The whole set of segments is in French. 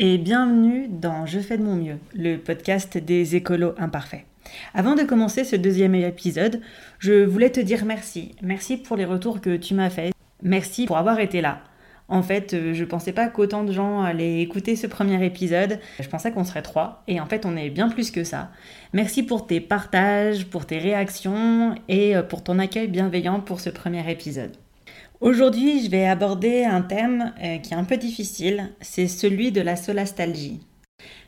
et bienvenue dans Je fais de mon mieux, le podcast des écolos imparfaits. Avant de commencer ce deuxième épisode, je voulais te dire merci. Merci pour les retours que tu m'as faits. Merci pour avoir été là. En fait, euh, je pensais pas qu'autant de gens allaient écouter ce premier épisode. Je pensais qu'on serait trois. Et en fait, on est bien plus que ça. Merci pour tes partages, pour tes réactions et euh, pour ton accueil bienveillant pour ce premier épisode. Aujourd'hui, je vais aborder un thème euh, qui est un peu difficile. C'est celui de la solastalgie.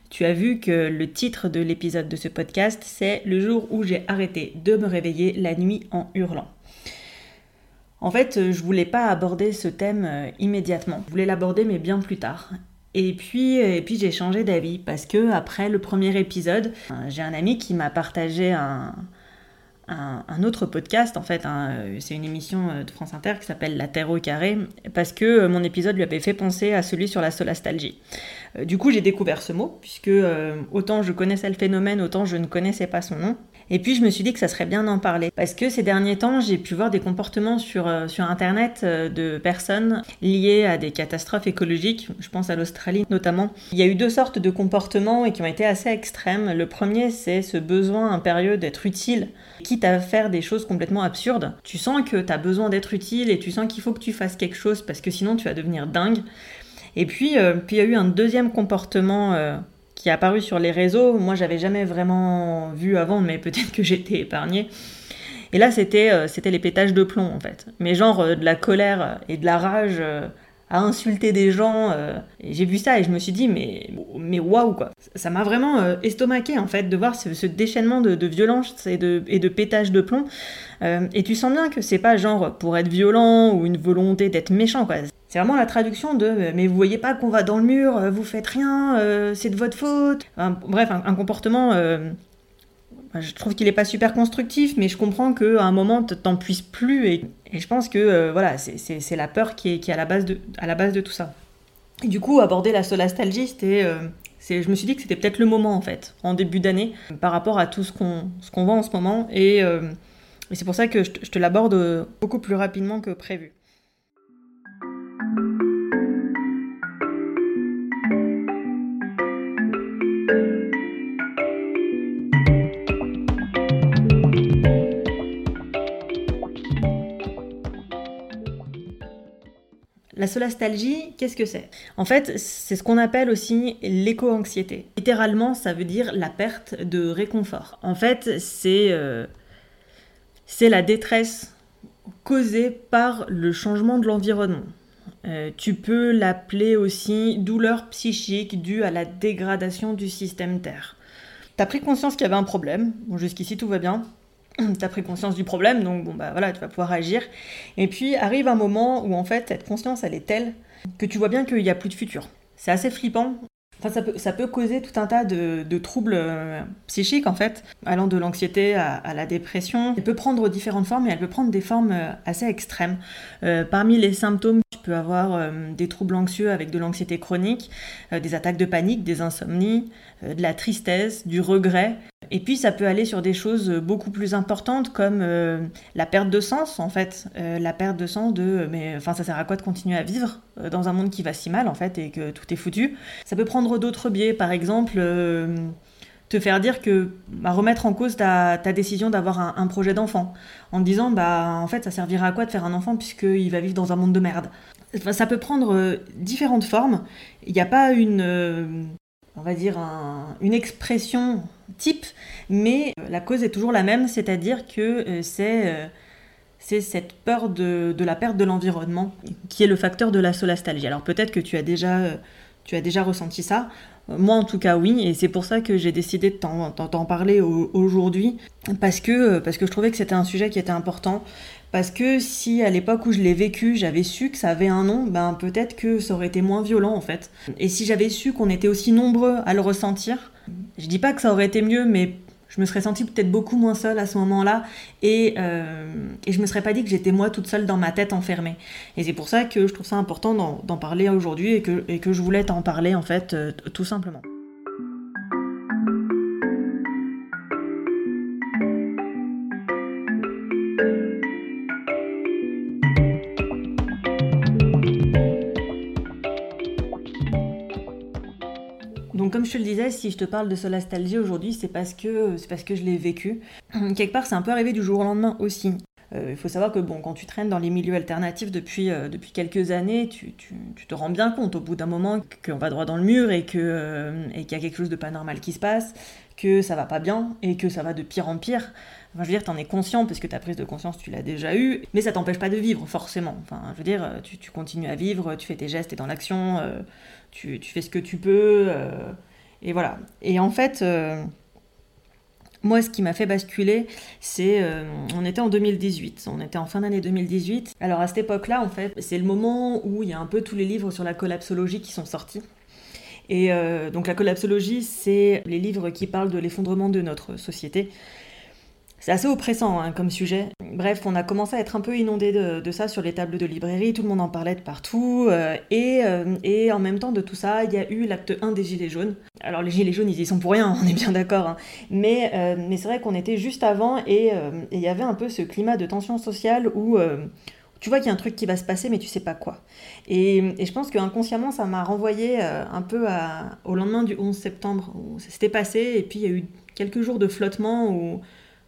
Tu as vu que le titre de l'épisode de ce podcast, c'est Le jour où j'ai arrêté de me réveiller la nuit en hurlant. En fait, euh, je voulais pas aborder ce thème euh, immédiatement. Je voulais l'aborder mais bien plus tard. Et puis, et puis j'ai changé d'avis parce que après le premier épisode, j'ai un ami qui m'a partagé un, un, autre podcast, en fait, hein, c'est une émission de France Inter qui s'appelle La Terre au carré, parce que mon épisode lui avait fait penser à celui sur la solastalgie. Euh, du coup, j'ai découvert ce mot, puisque euh, autant je connaissais le phénomène, autant je ne connaissais pas son nom. Et puis je me suis dit que ça serait bien d'en parler parce que ces derniers temps, j'ai pu voir des comportements sur, euh, sur Internet de personnes liées à des catastrophes écologiques. Je pense à l'Australie notamment. Il y a eu deux sortes de comportements et qui ont été assez extrêmes. Le premier, c'est ce besoin impérieux d'être utile, quitte à faire des choses complètement absurdes. Tu sens que tu as besoin d'être utile et tu sens qu'il faut que tu fasses quelque chose parce que sinon tu vas devenir dingue. Et puis, euh, puis il y a eu un deuxième comportement euh, qui est apparu sur les réseaux. Moi, j'avais jamais vraiment vu avant, mais peut-être que j'étais épargnée. Et là, c'était euh, c'était les pétages de plomb, en fait. Mais genre de la colère et de la rage à insulter des gens. j'ai vu ça et je me suis dit, mais, mais waouh, quoi. Ça m'a vraiment estomaqué, en fait, de voir ce, déchaînement de, violence et de, et de pétage de plomb. et tu sens bien que c'est pas genre pour être violent ou une volonté d'être méchant, quoi. C'est vraiment la traduction de euh, mais vous voyez pas qu'on va dans le mur, euh, vous faites rien, euh, c'est de votre faute. bref, un, comportement. je trouve qu'il est pas super constructif, mais je comprends qu'à un moment t'en puisses plus et, je pense que voilà, c'est la peur qui est, à, la base de, à la base de tout ça. Du coup, aborder la solastalgie, c'était je me suis dit que c'était peut-être le moment en fait, en début d'année, par rapport à tout ce qu'on voit en ce moment. Et c'est pour ça que je te l'aborde beaucoup plus rapidement que prévu. La solastalgie, qu'est-ce que c'est? En fait, c'est ce qu'on appelle aussi l'éco-anxiété. Littéralement, ça veut dire la perte de réconfort. En fait, c'est euh, la détresse causée par le changement de l'environnement. Euh, tu peux l'appeler aussi douleur psychique due à la dégradation du système Terre. Tu as pris conscience qu'il y avait un problème, bon, jusqu'ici tout va bien, tu as pris conscience du problème, donc bon, bah voilà, tu vas pouvoir agir. Et puis arrive un moment où en fait, cette conscience, elle est telle que tu vois bien qu'il n'y a plus de futur. C'est assez flippant. Enfin, ça peut, ça peut causer tout un tas de, troubles euh, psychiques, en fait, allant de l'anxiété à, la dépression. Elle peut prendre différentes formes et elle peut prendre des formes euh, assez extrêmes. Euh, parmi les symptômes, peux avoir des troubles anxieux avec de l'anxiété chronique, des attaques de panique, des insomnies, de la tristesse, du regret, et puis ça peut aller sur des choses beaucoup plus importantes comme euh, la perte de sens en fait, euh, la perte de sens de mais enfin ça sert à quoi de continuer à vivre euh, dans un monde qui va si mal en fait et que tout est foutu? Ça peut prendre d'autres biais, par exemple te faire dire que bah, remettre en cause ta, décision d'avoir un, projet d'enfant en te disant bah en fait ça servira à quoi de faire un enfant puisqu'il va vivre dans un monde de merde? ça peut prendre différentes formes. Il n'y a pas une on va dire, une expression type, mais euh, la cause est toujours la même, c'est-à-dire que euh, euh, c'est cette peur de, la perte de l'environnement qui est le facteur de la solastalgie. Alors peut-être que tu as déjà, tu as déjà ressenti ça. Moi en tout cas oui, et c'est pour ça que j'ai décidé de t'en parler aujourd'hui, parce que, parce que je trouvais que c'était un sujet qui était important, Parce que si à l'époque où je l'ai vécu, j'avais su que ça avait un nom, ben peut-être que ça aurait été moins violent en fait. Et si j'avais su qu'on était aussi nombreux à le ressentir, je dis pas que ça aurait été mieux, mais je me serais sentie peut-être beaucoup moins seule à ce moment-là et, euh, et je me serais pas dit que j'étais moi toute seule dans ma tête enfermée. Et c'est pour ça que je trouve ça important d'en parler aujourd'hui et que, je voulais t'en parler en fait euh, tout simplement. Si je te parle de solastalgie aujourd'hui, c'est parce que c'est parce que je l'ai vécu. Quelque part, c'est un peu arrivé du jour au lendemain aussi. Euh, il faut savoir que bon, quand tu traînes dans les milieux alternatifs depuis, euh, depuis quelques années, tu, tu, te rends bien compte au bout d'un moment qu'on va droit dans le mur et qu'il euh, qu'il y a quelque chose de pas normal qui se passe, que ça va pas bien et que ça va de pire en pire. Enfin, je veux dire, t'en es conscient parce que ta prise de conscience, tu l'as déjà eue, mais ça t'empêche pas de vivre, forcément. Enfin, je veux dire, tu, tu continues à vivre, tu fais tes gestes, t'es dans l'action, tu, fais ce que tu peux, et voilà. Et en fait moi, ce qui m'a fait basculer, c'est. Euh, on était en 2018, on était en fin d'année 2018. Alors à cette époque-là, en fait, c'est le moment où il y a un peu tous les livres sur la collapsologie qui sont sortis. Et euh, donc la collapsologie, c'est les livres qui parlent de l'effondrement de notre société. C'est assez oppressant hein, comme sujet. Bref, on a commencé à être un peu inondé de, ça sur les tables de librairie, tout le monde en parlait de partout. Euh, et, euh, et, en même temps de tout ça, il y a eu l'acte 1 des Gilets jaunes. Alors les Gilets jaunes, ils y sont pour rien, on est bien d'accord. Hein. Mais, euh, mais c'est vrai qu'on était juste avant et il y avait un peu ce climat de tension sociale où tu vois qu'il y a un truc qui va se passer, mais tu sais pas quoi. Et, et je pense qu'inconsciemment, ça m'a renvoyé un peu au lendemain du 11 septembre, où ça s'était passé, et puis il y a eu quelques jours de flottement où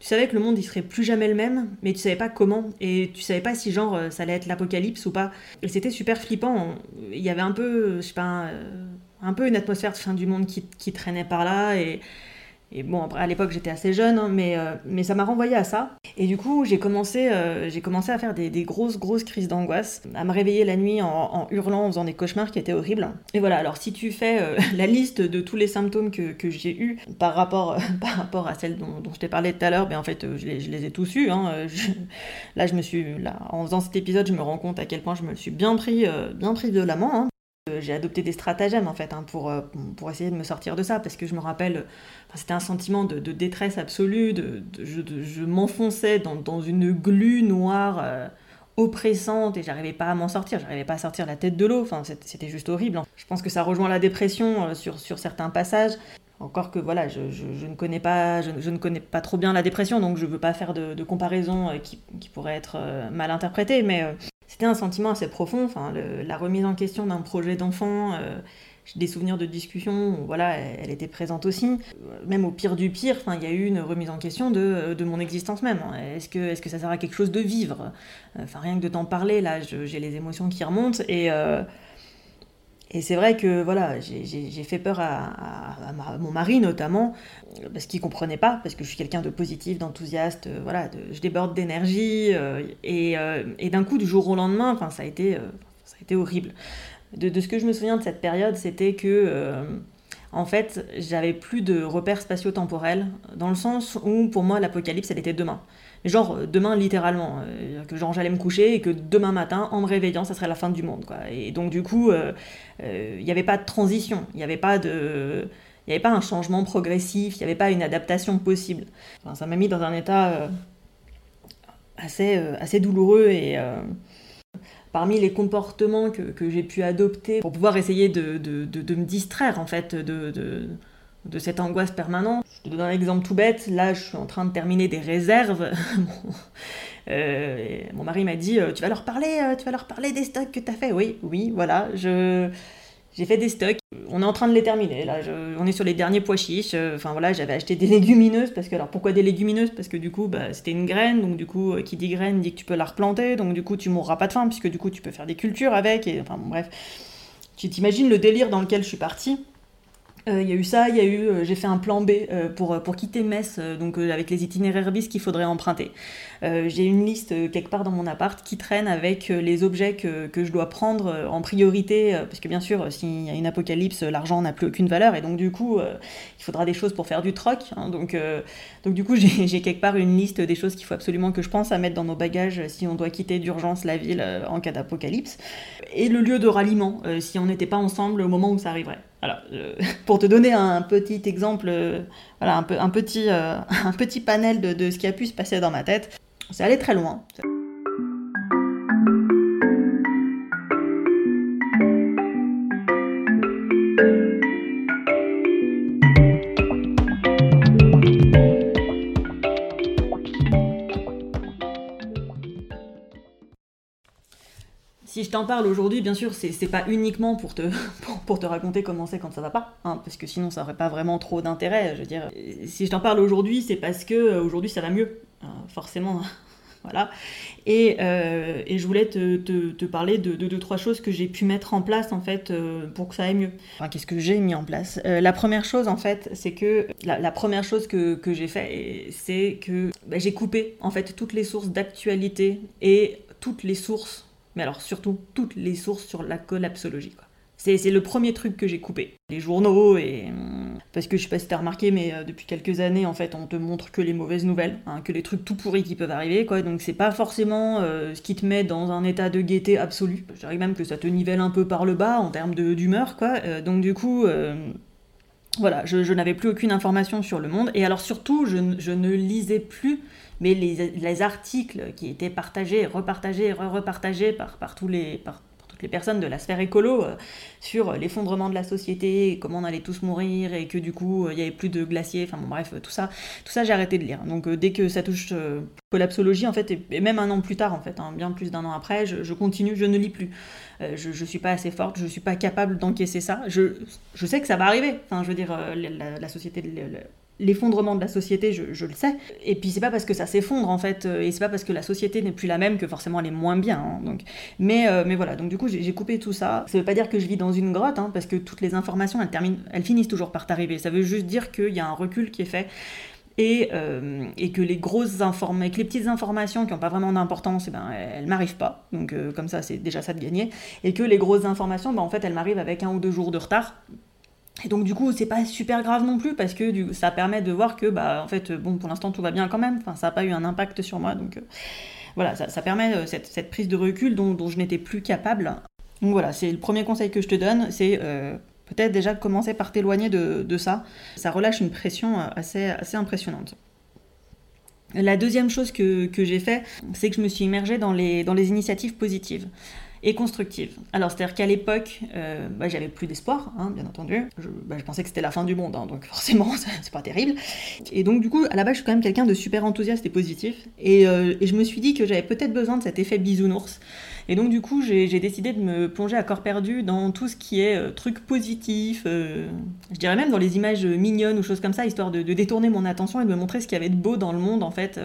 tu savais que le monde il serait plus jamais le même, mais tu savais pas comment et tu savais pas si genre euh, ça allait être l'apocalypse ou pas. Et c'était super flippant. Il y avait un peu, je sais pas, un, peu une atmosphère de fin du monde qui, qui traînait par là et et bon, à l'époque, j'étais assez jeune, hein, mais, euh, mais ça m'a renvoyé à ça. Et du coup, j'ai commencé, euh, j'ai commencé à faire des, grosses, grosses crises d'angoisse, à me réveiller la nuit en, hurlant, en faisant des cauchemars qui étaient horribles. Et voilà, alors si tu fais euh, la liste de tous les symptômes que, que j'ai eus par rapport, par rapport à celles dont, dont je t'ai parlé tout à l'heure, ben en fait, je les, je les, ai tous eus. Hein. là, je me suis, là, en faisant cet épisode, je me rends compte à quel point je me suis bien pris, bien pris violemment. Hein. J'ai adopté des stratagèmes en fait hein, pour, pour essayer de me sortir de ça parce que je me rappelle c'était un sentiment de, détresse absolue, de, je, m'enfonçais dans, une glu noire euh, oppressante et j'arrivais pas à m'en sortir, j'arrivais pas à sortir la tête de l'eau, enfin, c'était juste horrible. Je pense que ça rejoint la dépression euh, sur, sur certains passages. Encore que voilà, je, ne connais pas, je, ne connais pas trop bien la dépression, donc je veux pas faire de, comparaison euh, qui, qui, pourrait être mal interprétée, mais c'était un sentiment assez profond. La remise en question d'un projet d'enfant, j'ai des souvenirs de discussion voilà, elle était présente aussi. Même au pire du pire, enfin, il y a eu une remise en question de, de mon existence même. Est-ce que, est -ce que ça sert à quelque chose de vivre? Enfin, rien que de t'en parler, là, j'ai les émotions qui remontent. Et, euh, et c'est vrai que voilà, j'ai fait peur à, mon mari notamment, parce qu'il comprenait pas, parce que je suis quelqu'un de positif, d'enthousiaste, euh, voilà, de, je déborde d'énergie. Euh, et, et d'un coup, du jour au lendemain, ça a été, ça a été horrible de, ce que je me souviens de cette période, c'était que, euh, en fait, j'avais plus de repères spatio-temporels, dans le sens où, pour moi, l'apocalypse, elle était demain. Genre, euh, demain, littéralement. Euh, que j'allais me coucher et que demain matin, en me réveillant, ça serait la fin du monde, quoi. Et donc, du coup, il n'y avait pas de transition, il n'y avait pas de... Il avait pas un changement progressif, il n'y avait pas une adaptation possible. Enfin, ça m'a mis dans un état assez, assez douloureux et, parmi les comportements que, que j'ai pu adopter pour pouvoir essayer de, de, de, me distraire en fait de, de, cette angoisse permanente. Je te donne un exemple tout bête. Là, je suis en train de terminer des réserves. euh, mon mari m'a dit, euh, tu vas leur parler, euh, tu vas leur parler des stocks que tu as fait. Oui, oui, voilà. Je j'ai fait des stocks. On est en train de les terminer. Là, on est sur les derniers pois chiches. Enfin voilà, j'avais acheté des légumineuses parce que alors pourquoi des légumineuses? Parce que du coup, bah, c'était une graine. Donc du coup, qui dit graine dit que tu peux la replanter. Donc du coup, tu mourras pas de faim puisque du coup, tu peux faire des cultures avec. Enfin bref, tu t'imagines le délire dans lequel je suis partie? Il y a eu ça, il y a eu, j'ai fait un plan B pour, pour quitter Metz, donc avec les itinéraires bis qu'il faudrait emprunter. j'ai une liste quelque part dans mon appart qui traîne avec les objets que, que je dois prendre en priorité, parce que bien sûr, s'il y a une apocalypse, l'argent n'a plus aucune valeur, et donc du coup, il faudra des choses pour faire du troc. Hein, donc, donc du coup, j'ai quelque part une liste des choses qu'il faut absolument que je pense à mettre dans nos bagages si on doit quitter d'urgence la ville en cas d'apocalypse. Et le lieu de ralliement, si on n'était pas ensemble au moment où ça arriverait. Euh, pour te donner un petit exemple, euh, voilà, un, petit, euh, un petit panel de, de, ce qui a pu se passer dans ma tête, c'est allé très loin. Si je t'en parle aujourd'hui, bien sûr, c'est pas uniquement pour te, pour, te raconter comment c'est quand ça va pas, hein, parce que sinon ça aurait pas vraiment trop d'intérêt. Je veux dire, si je t'en parle aujourd'hui, c'est parce que euh, aujourd'hui ça va mieux, euh, forcément. voilà. Et, euh, et, je voulais te, te, parler de deux, trois choses que j'ai pu mettre en place en fait pour que ça aille mieux. Enfin, qu'est-ce que j'ai mis en place? La première chose en fait, c'est que la, première chose que, que j'ai fait, c'est que bah, j'ai coupé en fait toutes les sources d'actualité et toutes les sources mais alors surtout toutes les sources sur la collapsologie. C'est le premier truc que j'ai coupé. Les journaux, et. Parce que je sais pas si t'as remarqué, mais euh, depuis quelques années, en fait, on te montre que les mauvaises nouvelles, hein, que les trucs tout pourris qui peuvent arriver, quoi. Donc c'est pas forcément euh, ce qui te met dans un état de gaieté absolu. Je dirais même que ça te nivelle un peu par le bas en termes d'humeur, quoi. Euh, donc du coup. Voilà, je, n'avais plus aucune information sur le monde. Et alors surtout, je, ne lisais plus mais les, articles qui étaient partagés, repartagés, re-repartagés par, par, tous les, les personnes de la sphère écolo euh, sur l'effondrement de la société, comment on allait tous mourir et que du coup il n'y avait plus de glaciers, enfin bon bref, tout ça, tout ça j'ai arrêté de lire. Donc euh, dès que ça touche euh, collapsologie en fait, et, même un an plus tard en fait, hein, bien plus d'un an après, je, continue, je ne lis plus. je ne suis pas assez forte, je ne suis pas capable d'encaisser ça. Je, je sais que ça va arriver. Enfin, je veux dire, la société, l'effondrement de la société, je, le sais. Et puis c'est pas parce que ça s'effondre en fait, euh, et c'est pas parce que la société n'est plus la même que forcément elle est moins bien. Hein, donc. mais, euh, mais voilà, donc du coup j'ai coupé tout ça. Ça veut pas dire que je vis dans une grotte, hein, parce que toutes les informations elles, terminent, elles finissent toujours par t'arriver. Ça veut juste dire qu'il y a un recul qui est fait. Et, euh, et, que les grosses informations, que les petites informations qui n'ont pas vraiment d'importance, eh ben, elles m'arrivent pas. Donc comme ça, c'est déjà ça de gagner. Et que les grosses informations, ben, en fait, elles m'arrivent avec un ou deux jours de retard. Et donc du coup, c'est pas super grave non plus parce que ça permet de voir que bah en fait bon pour l'instant tout va bien quand même. Enfin ça n'a pas eu un impact sur moi donc euh, voilà ça, permet euh, cette, prise de recul dont, je n'étais plus capable. Donc voilà c'est le premier conseil que je te donne c'est euh, peut-être déjà commencer par t'éloigner de, ça. Ça relâche une pression assez assez impressionnante. La deuxième chose que, j'ai fait, c'est que je me suis immergée dans les, dans les initiatives positives et constructive. Alors, c'est-à-dire qu'à l'époque, euh, bah, j'avais plus d'espoir, hein, bien entendu. Bah, je, pensais que c'était la fin du monde, hein, donc forcément, c'est pas terrible. Et donc, du coup, à la base, je suis quand même quelqu'un de super enthousiaste et positif. Et, euh, je me suis dit que j'avais peut-être besoin de cet effet bisounours. Et donc, du coup, j'ai décidé de me plonger à corps perdu dans tout ce qui est euh, truc positif, je dirais même dans les images mignonnes ou choses comme ça, histoire de, de, détourner mon attention et de me montrer ce qu'il y avait de beau dans le monde, en fait.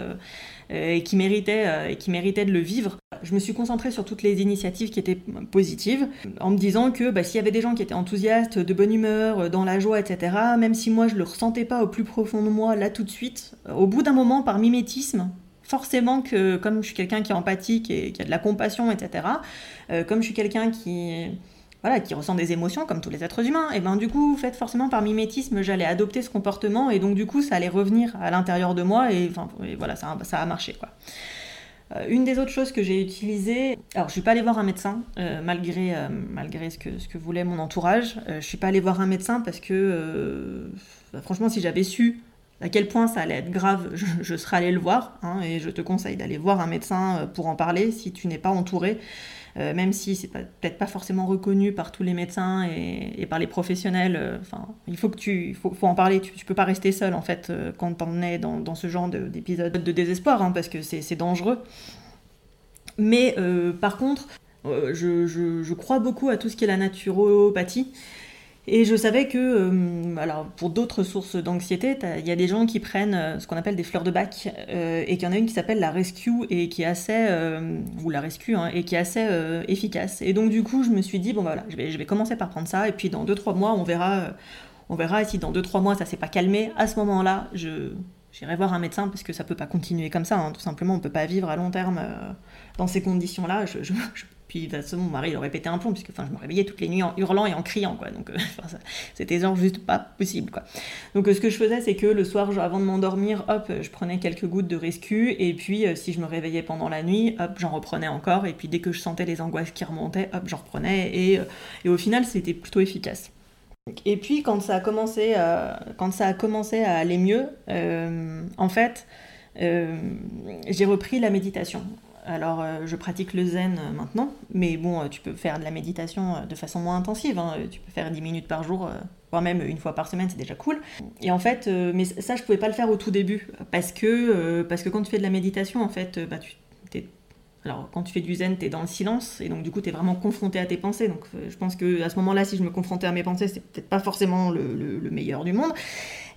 Euh, et qui méritait, euh, qui méritait de le vivre. Je me suis concentrée sur toutes les initiatives qui étaient positives, en me disant que bah, s'il y avait des gens qui étaient enthousiastes, de bonne humeur, euh, dans la joie, etc., même si moi je le ressentais pas au plus profond de moi, là tout de suite, au bout d'un moment, par mimétisme, forcément que comme je suis quelqu'un qui est empathique et qui a de la compassion, etc., comme je suis quelqu'un qui qui ressent des émotions comme tous les êtres humains, et ben du coup, fait forcément par mimétisme, j'allais adopter ce comportement et donc du coup, ça allait revenir à l'intérieur de moi et, voilà, ça, a marché quoi. Euh, une des autres choses que j'ai utilisées, alors je suis pas allée voir un médecin euh, malgré, euh, malgré ce que, ce que voulait mon entourage, je suis pas allée voir un médecin parce que bah, franchement, si j'avais su à quel point ça allait être grave, je, serais allée le voir hein, et je te conseille d'aller voir un médecin pour en parler si tu n'es pas entouré. Euh, même si c'est peut-être pas forcément reconnu par tous les médecins et, par les professionnels. Euh, enfin, il faut que tu, faut, en parler. Tu, tu, peux pas rester seul en fait euh, quand t'en es dans, dans, ce genre d'épisode de, désespoir, hein, parce que c'est dangereux. Mais par contre, je, crois beaucoup à tout ce qui est la naturopathie. Et je savais que, euh, alors pour d'autres sources d'anxiété, il y a des gens qui prennent euh, ce qu'on appelle des fleurs de bac, euh, et qu'il y en a une qui s'appelle la Rescue et qui est assez, ou la Rescue, hein, et qui est assez efficace. Et donc du coup, je me suis dit bon bah, voilà, je vais, commencer par prendre ça, et puis dans 2-3 mois, on verra On verra si dans 2-3 mois ça s'est pas calmé. À ce moment-là, je j'irai voir un médecin parce que ça peut pas continuer comme ça. Hein. Tout simplement, on peut pas vivre à long terme dans ces conditions-là. Puis de toute façon, mon mari il aurait pété un plomb puisque enfin, je me réveillais toutes les nuits en hurlant et en criant quoi. Donc euh, c'était genre juste pas possible quoi. Donc euh, ce que je faisais c'est que le soir avant de m'endormir, hop, je prenais quelques gouttes de rescue et puis si je me réveillais pendant la nuit, hop, j'en reprenais encore et puis dès que je sentais les angoisses qui remontaient, hop, j'en reprenais et, et au final c'était plutôt efficace. Et puis quand ça a commencé, à, quand ça a commencé à aller mieux, euh, en fait, euh, j'ai repris la méditation. Alors, euh, je pratique le zen maintenant, mais bon, tu peux faire de la méditation de façon moins intensive. Hein. Tu peux faire 10 minutes par jour, voire même une fois par semaine, c'est déjà cool. Et en fait, mais ça, je pouvais pas le faire au tout début, parce que, parce que quand tu fais de la méditation, en fait, bah, tu alors, quand tu fais du zen, tu es dans le silence, et donc du coup, tu es vraiment confronté à tes pensées. Donc, euh, je pense que à ce moment-là, si je me confrontais à mes pensées, c'est peut-être pas forcément le, meilleur du monde.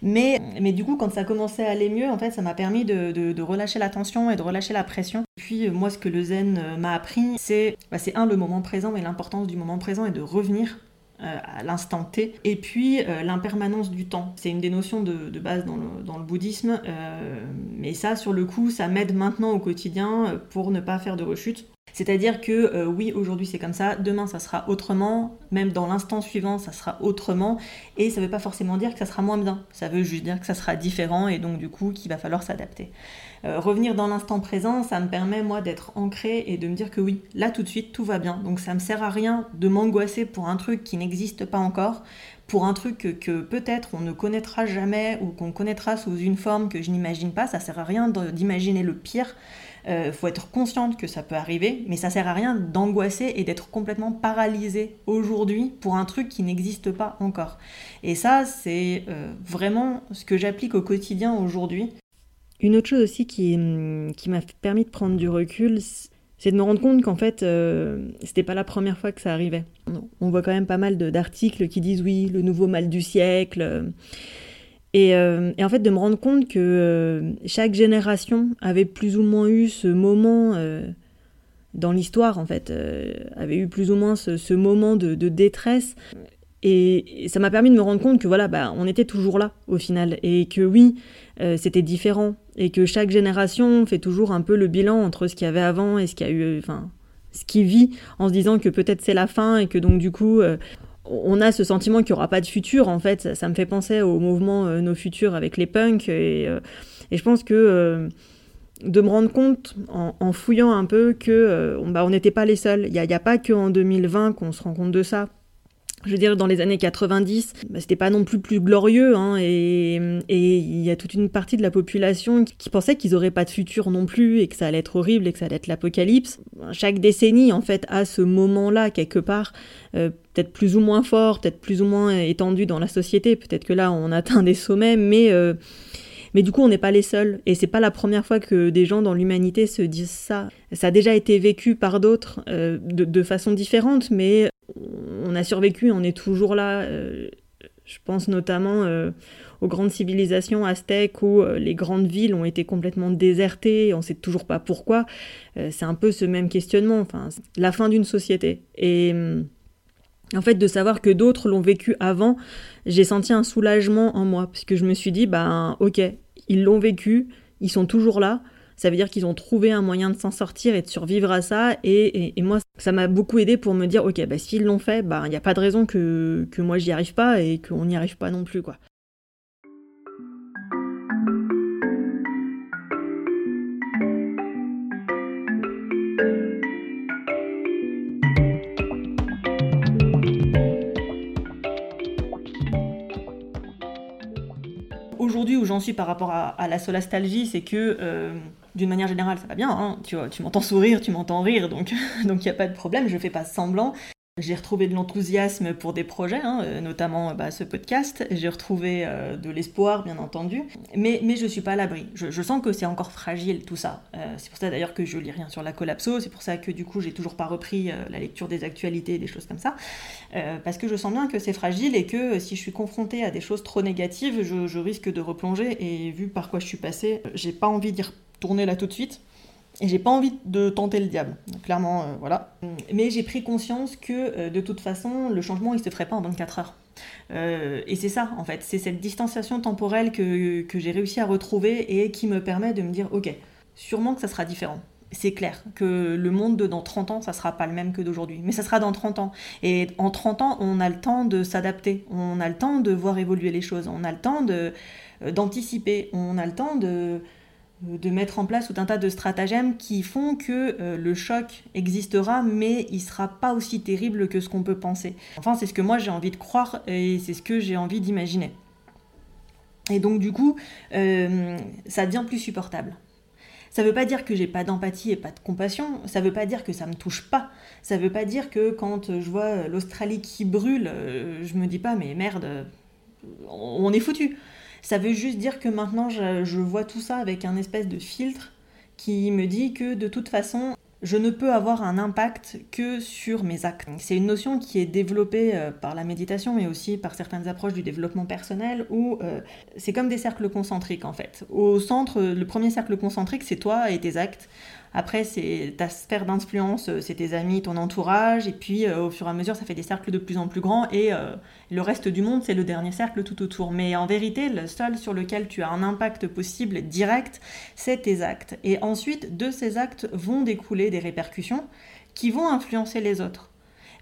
Mais, mais du coup, quand ça commençait à aller mieux, en fait, ça m'a permis de, de, relâcher la tension et de relâcher la pression. Puis, moi, ce que le zen m'a appris, c'est, bah, c'est un, le moment présent et l'importance du moment présent et de revenir euh, à l'instant T. Et puis euh, l'impermanence du temps. C'est une des notions de, base dans le, bouddhisme. Euh, mais ça, sur le coup, ça m'aide maintenant au quotidien pour ne pas faire de rechute. C'est-à-dire que oui, aujourd'hui c'est comme ça, demain ça sera autrement, même dans l'instant suivant ça sera autrement, et ça ne veut pas forcément dire que ça sera moins bien, ça veut juste dire que ça sera différent et donc du coup qu'il va falloir s'adapter. Euh, revenir dans l'instant présent, ça me permet moi d'être ancré et de me dire que oui, là tout de suite tout va bien. Donc ça me sert à rien de m'angoisser pour un truc qui n'existe pas encore, pour un truc que, peut-être on ne connaîtra jamais ou qu'on connaîtra sous une forme que je n'imagine pas. Ça sert à rien d'imaginer le pire. Euh, faut être consciente que ça peut arriver, mais ça sert à rien d'angoisser et d'être complètement paralysé aujourd'hui pour un truc qui n'existe pas encore. Et ça, c'est euh, vraiment ce que j'applique au quotidien aujourd'hui. Une autre chose aussi qui, qui m'a permis de prendre du recul, c'est de me rendre compte qu'en fait, euh, c'était pas la première fois que ça arrivait. On voit quand même pas mal d'articles qui disent oui, le nouveau mal du siècle. Et, euh, et en fait, de me rendre compte que euh, chaque génération avait plus ou moins eu ce moment dans l'histoire, en fait, avait eu plus ou moins ce, moment de, détresse. Et, ça m'a permis de me rendre compte que voilà, bah, on était toujours là au final. Et que oui, euh, c'était différent et que chaque génération fait toujours un peu le bilan entre ce qu'il y avait avant et ce qu'il y a eu, enfin, ce qui vit en se disant que peut-être c'est la fin et que donc du coup euh, on a ce sentiment qu'il n'y aura pas de futur. En fait, ça, me fait penser au mouvement euh, Nos Futurs avec les punks et, et je pense que de me rendre compte en, fouillant un peu que bah, on n'était pas les seuls. Il n'y a, a, pas qu'en 2020 qu'on se rend compte de ça je veux dire, dans les années 90, bah, c'était pas non plus plus glorieux, hein, et il y a toute une partie de la population qui, pensait qu'ils auraient pas de futur non plus, et que ça allait être horrible, et que ça allait être l'apocalypse. Chaque décennie, en fait, a ce moment-là, quelque part, euh, peut-être plus ou moins fort, peut-être plus ou moins étendu dans la société, peut-être que là, on atteint des sommets, mais... Euh, mais du coup, on n'est pas les seuls. Et c'est pas la première fois que des gens dans l'humanité se disent ça. Ça a déjà été vécu par d'autres euh, de, de, façon différente, mais on a survécu, on est toujours là. Euh, je pense notamment euh, aux grandes civilisations aztèques où les grandes villes ont été complètement désertées, on ne sait toujours pas pourquoi. c'est un peu ce même questionnement, enfin, la fin d'une société. Et en fait, de savoir que d'autres l'ont vécu avant, j'ai senti un soulagement en moi, puisque je me suis dit, ben ok, ils l'ont vécu, ils sont toujours là, ça veut dire qu'ils ont trouvé un moyen de s'en sortir et de survivre à ça. Et, moi, ça m'a beaucoup aidé pour me dire, ok, bah, s'ils l'ont fait, bah, il n'y a pas de raison que, que moi j'y arrive pas et qu'on n'y arrive pas non plus, quoi. Suis par rapport à, la solastalgie, c'est que euh, d'une manière générale, ça va bien. Hein. tu, tu m'entends sourire, tu m'entends rire, donc il n'y a pas de problème, je fais pas semblant. J'ai retrouvé de l'enthousiasme pour des projets, hein, euh, notamment bah, ce podcast. J'ai retrouvé euh, de l'espoir, bien entendu. Mais, je ne suis pas à l'abri. Je, sens que c'est encore fragile tout ça. Euh, c'est pour ça d'ailleurs que je lis rien sur la collapso. C'est pour ça que du coup, j'ai toujours pas repris la lecture des actualités, des choses comme ça. parce que je sens bien que c'est fragile et que si je suis confrontée à des choses trop négatives, je, je risque de replonger. Et vu par quoi je suis passée, j'ai pas envie d'y retourner là tout de suite. Et j'ai pas envie de tenter le diable, clairement, euh, voilà. Mais j'ai pris conscience que euh, de toute façon, le changement, il se ferait pas en 24 heures. Euh, et c'est ça, en fait, c'est cette distanciation temporelle que, que j'ai réussi à retrouver et qui me permet de me dire, ok, sûrement que ça sera différent. C'est clair que le monde de dans 30 ans, ça sera pas le même que d'aujourd'hui, mais ça sera dans 30 ans. Et en 30 ans, on a le temps de s'adapter, on a le temps de voir évoluer les choses, on a le temps d'anticiper, on a le temps de de mettre en place tout un tas de stratagèmes qui font que euh, le choc existera, mais il sera pas aussi terrible que ce qu'on peut penser. Enfin, c'est ce que moi j'ai envie de croire et c'est ce que j'ai envie d'imaginer. Et donc du coup, euh, ça devient plus supportable. Ça ne veut pas dire que j'ai pas d'empathie et pas de compassion, ça ne veut pas dire que ça me touche pas, ça ne veut pas dire que quand je vois l'Australie qui brûle, euh, je me dis pas mais merde, on est foutu. Ça veut juste dire que maintenant, je, vois tout ça avec un espèce de filtre qui me dit que de toute façon, je ne peux avoir un impact que sur mes actes. C'est une notion qui est développée euh, par la méditation, mais aussi par certaines approches du développement personnel, où euh, c'est comme des cercles concentriques en fait. Au centre, le premier cercle concentrique, c'est toi et tes actes. Après, c'est ta sphère d'influence, euh, c'est tes amis, ton entourage, et puis euh, au fur et à mesure, ça fait des cercles de plus en plus grands, et euh, le reste du monde, c'est le dernier cercle tout autour. Mais en vérité, le seul sur lequel tu as un impact possible direct, c'est tes actes. Et ensuite, de ces actes vont découler des répercussions qui vont influencer les autres.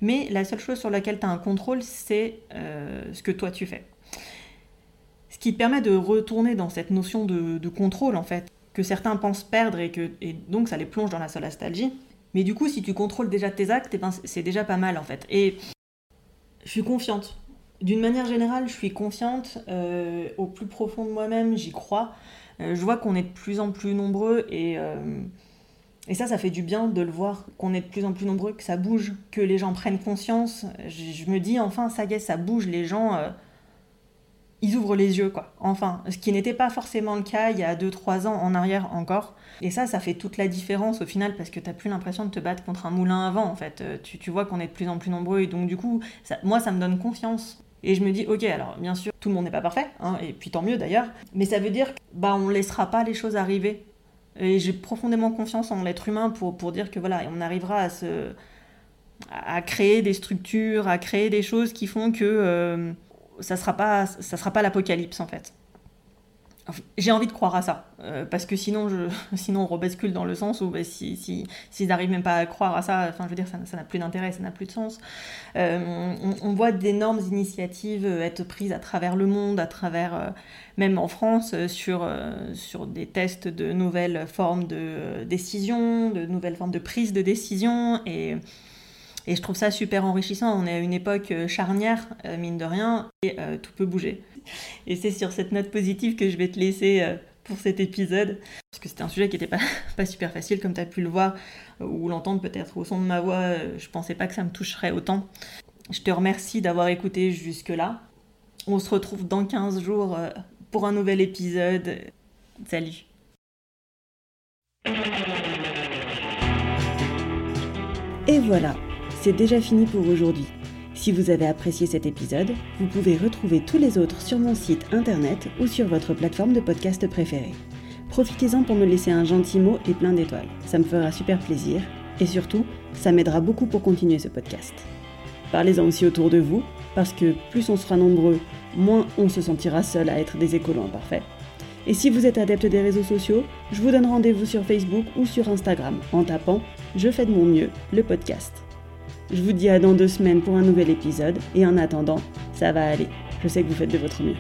Mais la seule chose sur laquelle tu as un contrôle, c'est ce que toi tu fais. Ce qui te permet de retourner dans cette notion de contrôle, en fait que certains pensent perdre et que et donc ça les plonge dans la solastalgie. Mais du coup, si tu contrôles déjà tes actes, eh ben, c'est déjà pas mal en fait. Et je suis confiante. D'une manière générale, je suis confiante. Euh, au plus profond de moi-même, j'y crois. Euh, je vois qu'on est de plus en plus nombreux et, euh, et ça, ça fait du bien de le voir, qu'on est de plus en plus nombreux, que ça bouge, que les gens prennent conscience. Je, je me dis, enfin, ça y est, ça bouge. Les gens ils ouvrent les yeux, quoi. Enfin, ce qui n'était pas forcément le cas il y a 2-3 ans en arrière encore. Et ça, ça fait toute la différence au final parce que t'as plus l'impression de te battre contre un moulin à vent, en fait. Euh, tu, tu vois qu'on est de plus en plus nombreux et donc du coup, moi, ça me donne confiance. Et je me dis, ok, alors bien sûr, tout le monde n'est pas parfait, hein, et puis tant mieux d'ailleurs, mais ça veut dire que bah, on laissera pas les choses arriver. Et j'ai profondément confiance en l'être humain pour, pour dire que voilà, on arrivera à se à créer des structures, à créer des choses qui font que euh, ça sera pas ça sera pas l'apocalypse en fait. J'ai envie de croire à ça, euh, parce que sinon, sinon on rebascule dans le sens où bah, si, si, s'ils n'arrivent même pas à croire à ça, enfin je veux dire, ça n'a plus d'intérêt, ça n'a plus de sens. Euh, on, voit d'énormes initiatives être prises à travers le monde, à travers, euh, même en France, sur, sur des tests de nouvelles formes de décision, de nouvelles formes de prise de décision, et je trouve ça super enrichissant. On est à une époque euh, charnière, euh, mine de rien, et euh, tout peut bouger. Et c'est sur cette note positive que je vais te laisser pour cet épisode. Parce que c'était un sujet qui n'était pas, pas super facile, comme tu as pu le voir, ou l'entendre peut-être au son de ma voix. Je pensais pas que ça me toucherait autant. Je te remercie d'avoir écouté jusque-là. On se retrouve dans 15 jours pour un nouvel épisode. Salut Et voilà, c'est déjà fini pour aujourd'hui. Si vous avez apprécié cet épisode, vous pouvez retrouver tous les autres sur mon site internet ou sur votre plateforme de podcast préférée. Profitez-en pour me laisser un gentil mot et plein d'étoiles. Ça me fera super plaisir et surtout, ça m'aidera beaucoup pour continuer ce podcast. Parlez-en aussi autour de vous, parce que plus on sera nombreux, moins on se sentira seul à être des écolos imparfaits. Et si vous êtes adepte des réseaux sociaux, je vous donne rendez-vous sur Facebook ou sur Instagram en tapant Je fais de mon mieux, le podcast. Je vous dis à dans deux semaines pour un nouvel épisode et en attendant, ça va aller. Je sais que vous faites de votre mieux.